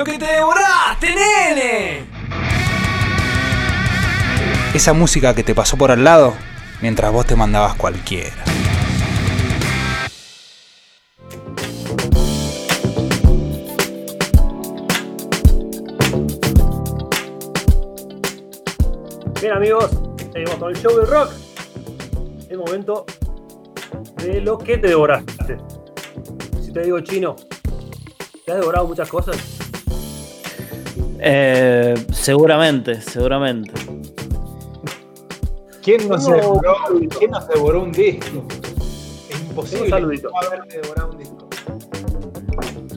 Lo que te devoraste, nene. Esa música que te pasó por al lado mientras vos te mandabas cualquiera. Bien amigos, seguimos con el show del rock. El momento de lo que te devoraste. Si te digo chino, ¿te has devorado muchas cosas? Eh, seguramente, seguramente. ¿Quién no, se devoró, ¿Quién no se devoró un disco? Es imposible Un saludito. no haberte devorado un disco.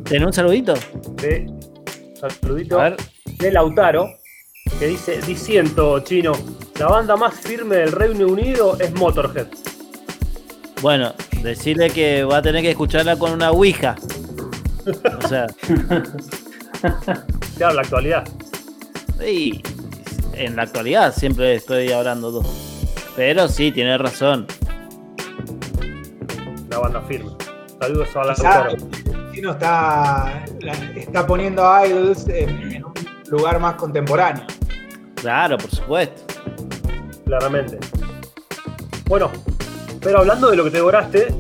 ¿Tenés un saludito? De saludito A ver. de Lautaro, que dice, diciendo chino, la banda más firme del Reino Unido es Motorhead. Bueno, decirle que va a tener que escucharla con una Ouija. O sea, Claro, la actualidad. y en la actualidad siempre estoy hablando dos. Pero sí, tiene razón. La banda firme. Saludos a el chino está, la- está poniendo a Idols en, en un lugar más contemporáneo. Claro, por supuesto. claramente. Bueno, pero hablando de lo que te devoraste,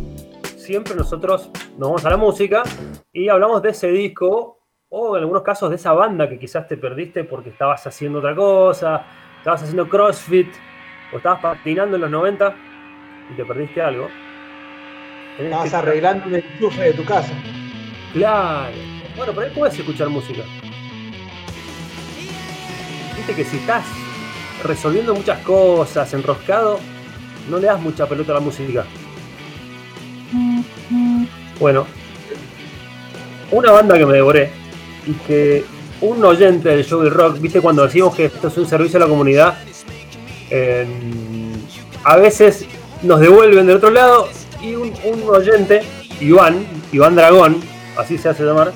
siempre nosotros nos vamos a la música y hablamos de ese disco o en algunos casos de esa banda que quizás te perdiste porque estabas haciendo otra cosa, estabas haciendo CrossFit o estabas patinando en los 90 y te perdiste algo. Tenés Estabas que- arreglando el enchufe de tu casa. Claro. Bueno, por ahí puedes escuchar música. Viste que si estás resolviendo muchas cosas, enroscado, no le das mucha pelota a la música. Bueno, una banda que me devoré y que un oyente del show del rock, viste cuando decimos que esto es un servicio a la comunidad, eh, a veces nos devuelven del otro lado y un, un oyente, Iván, Iván Dragón, así se hace llamar,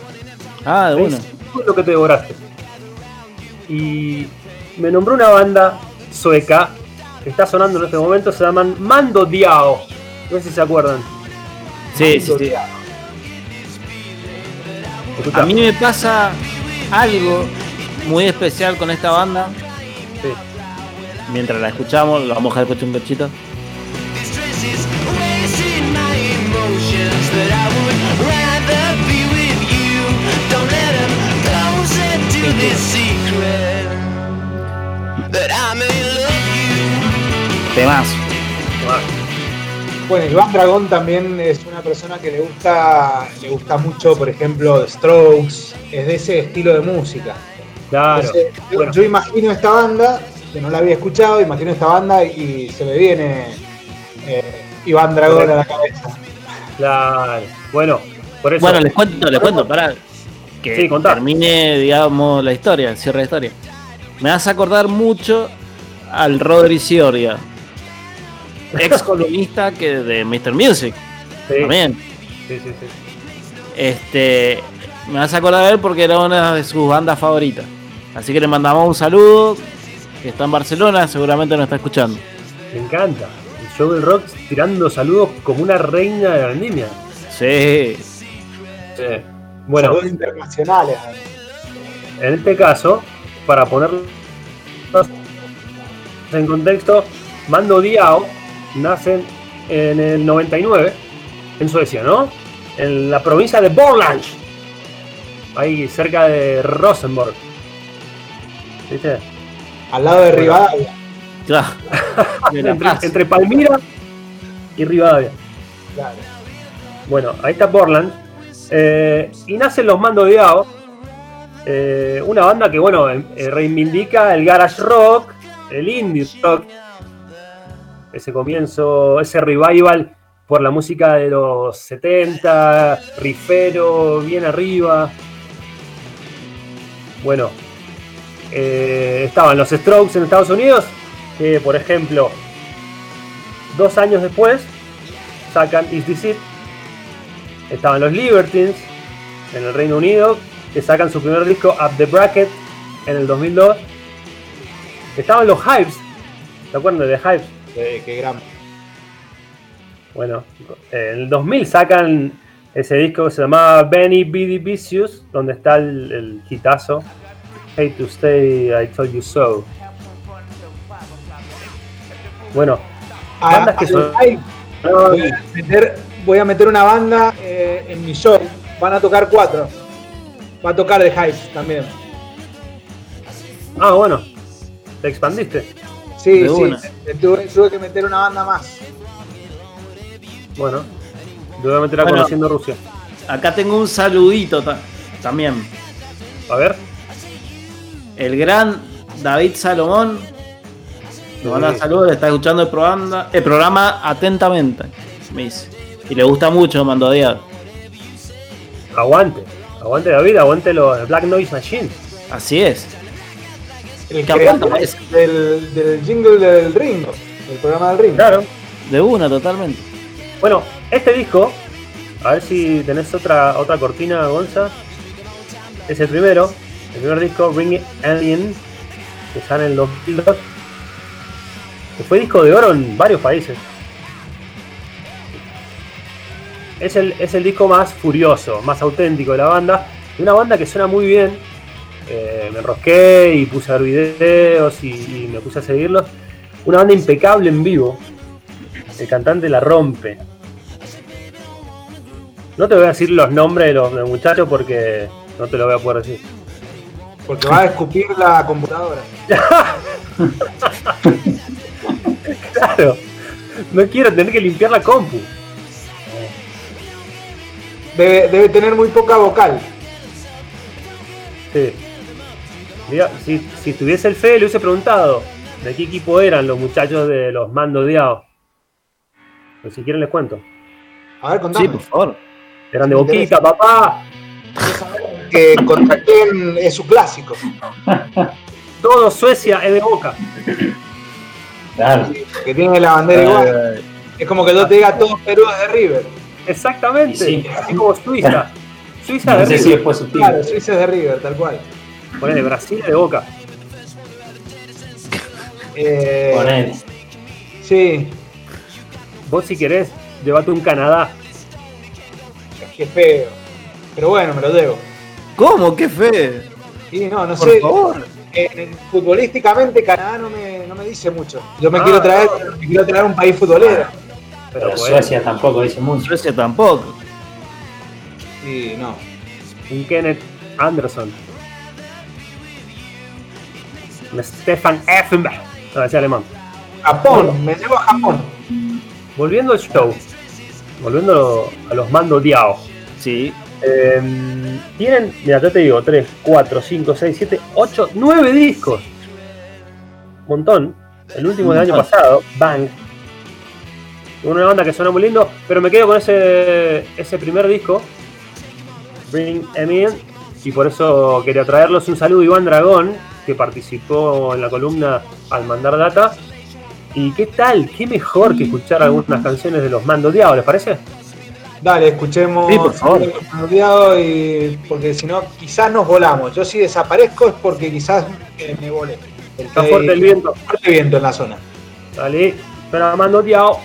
Ah, de me uno. dice, "¿Qué es lo que te devoraste? Y me nombró una banda sueca que está sonando en este momento, se llaman Mando Diao. No sé si se acuerdan. Sí, sí, sí. Escuchá. A mí me pasa algo muy especial con esta banda. Sí. Mientras la escuchamos, la vamos a dejar escuchar un cachito. 'em. Temazo. Bueno, Iván Dragón también es una persona que le gusta, le gusta mucho, por ejemplo, The Strokes, es de ese estilo de música. Claro. Entonces, yo, Bueno, yo imagino esta banda, que no la había escuchado, imagino esta banda y se me viene eh, Iván Dragón a la cabeza. claro. Bueno, por eso. Bueno, les cuento, les cuento, para que Sí, termine, digamos, la historia, el cierre de historia. Me hace acordar mucho al Rodri Cioria, ex columnista que de Mr. Music, sí, también. sí, sí, sí. Este, me hace acordar de él porque era una de sus bandas favoritas. Así que le mandamos un saludo, que está en Barcelona, seguramente nos está escuchando. Me encanta. El show del rock tirando saludos como una reina de la vendimia. Sí, Sí. Bueno, Saludos internacionales. En este caso, para ponerlo en contexto, Mando Diao nacen en el 99 en Suecia, ¿no? En la provincia de Borland, ahí cerca de Rosenborg. ¿Viste? Al lado de Rivadavia. claro. Entre, Palmira y Rivadavia. Claro. Bueno, ahí está Portland. Eh, y nacen los Mando Diao. eh, una banda que, bueno, eh, reivindica el garage rock, el indie rock. Ese comienzo, ese revival por la música de los 70, rifero, bien arriba. Bueno, eh, estaban los Strokes en Estados Unidos, que por ejemplo, dos años después sacan Is This It. Estaban los Libertines en el Reino Unido, que sacan su primer disco Up the Bracket en el 2002. Estaban los Hypes, ¿se acuerdan de The Hypes? Qué, qué gran. Bueno, en el 2000 sacan Ese disco se llamaba Benny B.D. Vicious, donde está el, el hitazo Hate to Stay, I Told You So. Bueno, A- bandas que a- son- ay, voy, a meter, voy a meter una banda eh, en mi show. Van a tocar cuatro. Va a tocar The Hype también. Ah, bueno, te expandiste. Sí, De sí. una. Tuve, tuve que meter una banda más. Bueno, te voy a meter a Bueno. conociendo Rusia. Acá tengo un saludito ta- también. A ver, El gran David Salomón. Nos manda saludos, está escuchando el programa, el programa atentamente. Me dice. Y le gusta mucho Mando Díaz. aguante. Aguante David, aguante los Black Noise Machine. Así es. El creador del, del jingle del Ringo. Del programa del Ringo. Claro. De una, totalmente. Bueno, este disco, a ver si tenés otra, otra cortina, Gonza. Es el primero, el primer disco, Ring Alien, que sale en el 2002. Que fue disco de oro en varios países. Es el, es el disco más furioso, más auténtico de la banda. Y una banda que suena muy bien. Eh, me enrosqué y puse a ver videos y, y me puse a seguirlos. Una banda impecable en vivo. El cantante la rompe. No te voy a decir los nombres de los, de los muchachos porque no te lo voy a poder decir. Porque va a escupir la computadora. Claro. No quiero tener que limpiar la compu. Debe, debe tener muy poca vocal. Sí. Si, si tuviese el fe, le hubiese preguntado de qué equipo eran los muchachos de los Mando Diao. Pero si quieren les cuento. A ver, contame. Sí, por favor. Eran de Me Boquita, interesa. papá. que contra quién es su clásico. Todo Suecia es de Boca. Claro. Que tiene la bandera igual. Es como que yo te diga todo Perú es de River. Exactamente. Sí. Así como Suiza. Suiza No de si River. Claro, Suiza es de River, tal cual. Ponele, Brasil de Boca. Eh, Ponele. sí, Vos si querés, llévate un Canadá. qué feo. Pero bueno, me lo debo. ¿Cómo? ¡Qué fe! Y no, no Por sé. favor. eh, futbolísticamente Canadá no me, no me dice mucho. Yo me Ah, quiero traer, no. me quiero traer un país futbolero. Pero Pero bueno, Suecia tampoco dice mucho. Suecia tampoco. Y no. un Kenneth Anderson. Stefan Effenbach. No, decía alemán. Japón, me llevo a Japón. Volviendo al show. Volviendo a los Mando Diao. Sí. Eh, tienen, mira, yo te digo, 3, 4, 5, 6, 7, 8, 9 discos. Montón. El último del año pasado, Bang. Una banda que suena muy lindo, pero me quedo con ese, ese primer disco, Bring Em In, y por eso quería traerlos. Un saludo a Iván Dragón, que participó en la columna al mandar data. ¿Y qué tal? ¿Qué mejor que escuchar algunas canciones de los Mando Diao, les parece? Dale, escuchemos. Sí, por favor. Y porque si no, quizás nos volamos. Yo si desaparezco es porque quizás eh, me volé. Está fuerte el viento. Fuerte viento en la zona. Dale, pero Mando Diao.